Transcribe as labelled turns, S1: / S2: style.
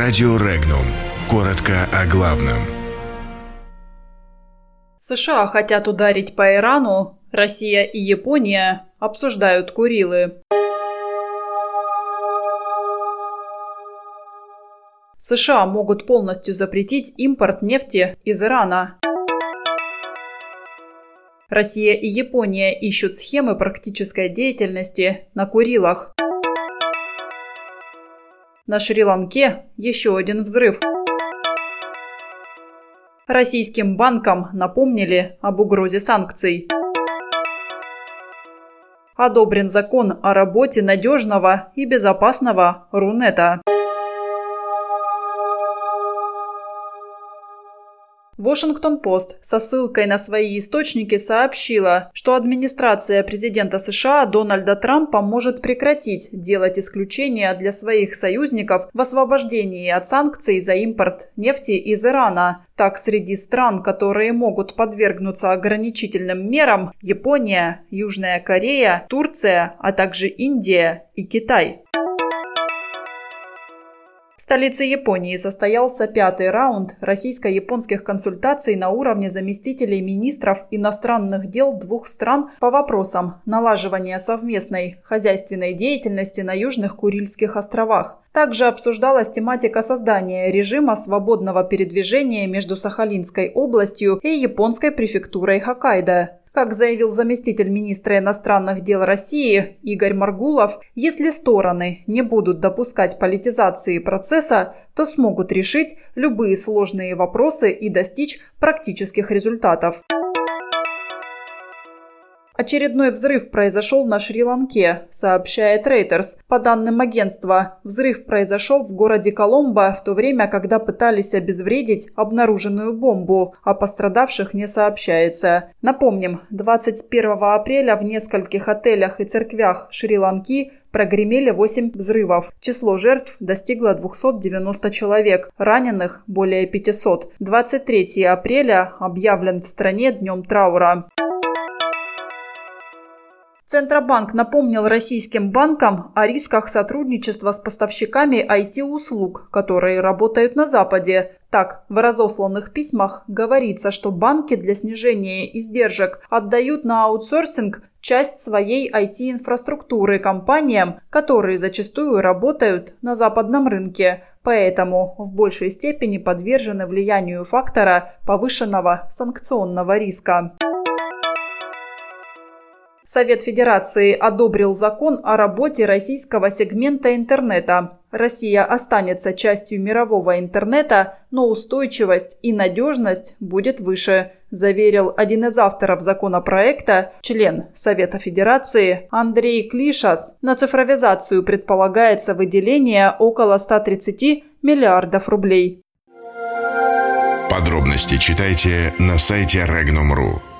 S1: Радио Регнум. Коротко о главном.
S2: США хотят ударить по Ирану, Россия и Япония обсуждают Курилы. США могут полностью запретить импорт нефти из Ирана. Россия и Япония ищут схемы практической деятельности на Курилах. На Шри-Ланке еще один взрыв. Российским банкам напомнили об угрозе санкций. Одобрен закон о работе надежного и безопасного Рунета. Вашингтон-Пост со ссылкой на свои источники сообщила, что администрация президента США Дональда Трампа может прекратить делать исключения для своих союзников в освобождении от санкций за импорт нефти из Ирана. Так, среди стран, которые могут подвергнуться ограничительным мерам, Япония, Южная Корея, Турция, а также Индия и Китай. В столице Японии состоялся пятый раунд российско-японских консультаций на уровне заместителей министров иностранных дел двух стран по вопросам налаживания совместной хозяйственной деятельности на Южных Курильских островах. Также обсуждалась тематика создания режима свободного передвижения между Сахалинской областью и японской префектурой Хоккайдо. Как заявил заместитель министра иностранных дел России Игорь Маргулов, если стороны не будут допускать политизации процесса, то смогут решить любые сложные вопросы и достичь практических результатов. Очередной взрыв произошел на Шри-Ланке, сообщает Reuters. По данным агентства, взрыв произошел в городе Коломбо в то время, когда пытались обезвредить обнаруженную бомбу, а пострадавших не сообщается. Напомним, 21 апреля в нескольких отелях и церквях Шри-Ланки прогремели 8 взрывов. Число жертв достигло 290 человек, раненых более 500. 23 апреля объявлен в стране днем траура. Центробанк напомнил российским банкам о рисках сотрудничества с поставщиками IT-услуг, которые работают на Западе. Так, в разосланных письмах говорится, что банки для снижения издержек отдают на аутсорсинг часть своей IT-инфраструктуры компаниям, которые зачастую работают на западном рынке, поэтому в большей степени подвержены влиянию фактора повышенного санкционного риска. Совет Федерации одобрил закон о работе российского сегмента интернета. Россия останется частью мирового интернета, но устойчивость и надежность будет выше, заверил один из авторов законопроекта, член Совета Федерации Андрей Клишас. На цифровизацию предполагается выделение около 130 миллиардов рублей.
S1: Подробности читайте на сайте Regnum.ru.